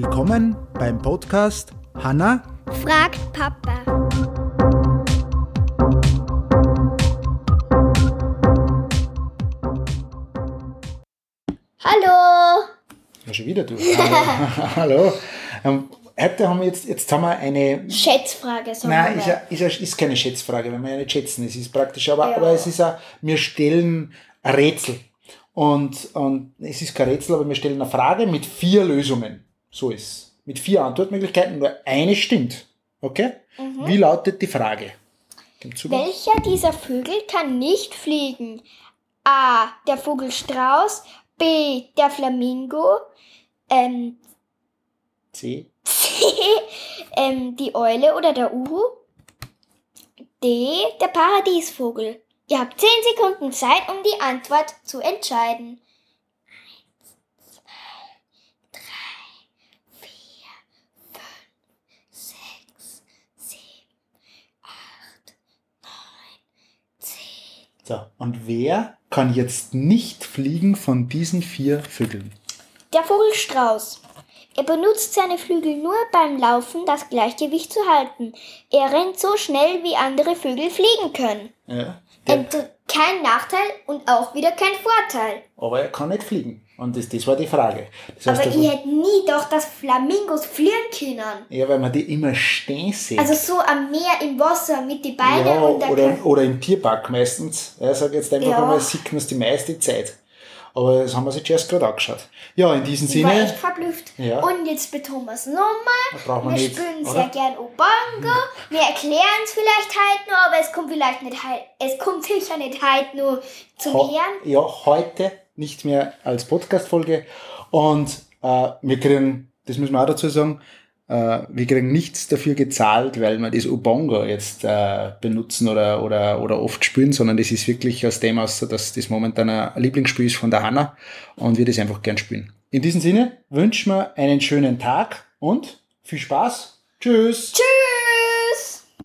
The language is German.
Willkommen beim Podcast Hanna fragt Papa. Hallo. Ja, schon wieder du. Hallo. Hallo. Ähm, heute haben wir jetzt, jetzt haben wir eine. Schätzfrage, sagen Nein, ist, ist, ist keine Schätzfrage, wenn wir ja nicht schätzen. Es ist praktisch, aber, Ja. aber es ist ja, wir stellen ein Rätsel. Und, und es ist kein Rätsel, aber wir stellen eine Frage mit vier Lösungen. So ist es. Mit vier Antwortmöglichkeiten, nur eine stimmt. Okay? Wie lautet die Frage? Welcher dieser Vögel kann nicht fliegen? A. Der Vogelstrauß. B. Der Flamingo. Ähm, C. C. Ähm, die Eule oder der Uhu. D. Der Paradiesvogel. Ihr habt 10 Sekunden Zeit, um die Antwort zu entscheiden. So, und wer kann jetzt nicht fliegen von diesen vier Vögeln? Der Vogelstrauß. Er benutzt seine Flügel nur beim Laufen, das Gleichgewicht zu halten. Er rennt so schnell, wie andere Vögel fliegen können. Ja. Und kein Nachteil und auch wieder kein Vorteil. aber er kann nicht fliegen. Und das, das war die Frage. Das heißt, Aber ich hätte nie doch, dass Flamingos fliegen können. ja, weil man die immer stehen sieht. Also so am Meer, im Wasser, mit den Beinen ja, und der oder, oder im Tierpark meistens. Ja, sag jetzt einfach Ja. einmal, sieht man es die meiste Zeit. Aber das haben wir sich jetzt gerade angeschaut. Ja, in diesem Ich war Sinne, echt verblüfft. Ja. Und jetzt betonen wir es nochmal. wir Wir nicht. spielen oder? sehr gern Obango. Wir erklären es vielleicht halt nur, aber es kommt vielleicht nicht halt, es kommt sicher nicht halt nur zum Ho- Hören. Ja, heute nicht mehr als Podcast-Folge. Und äh, wir kriegen, das müssen wir auch dazu sagen, wir kriegen nichts dafür gezahlt, weil wir das Ubongo jetzt äh, benutzen oder, oder, oder oft spielen, sondern das ist wirklich aus dem aus, dass das momentan ein Lieblingsspiel ist von der Hanna und wir das einfach gern spielen. In diesem Sinne wünschen wir einen schönen Tag und viel Spaß. Tschüss. Tschüss.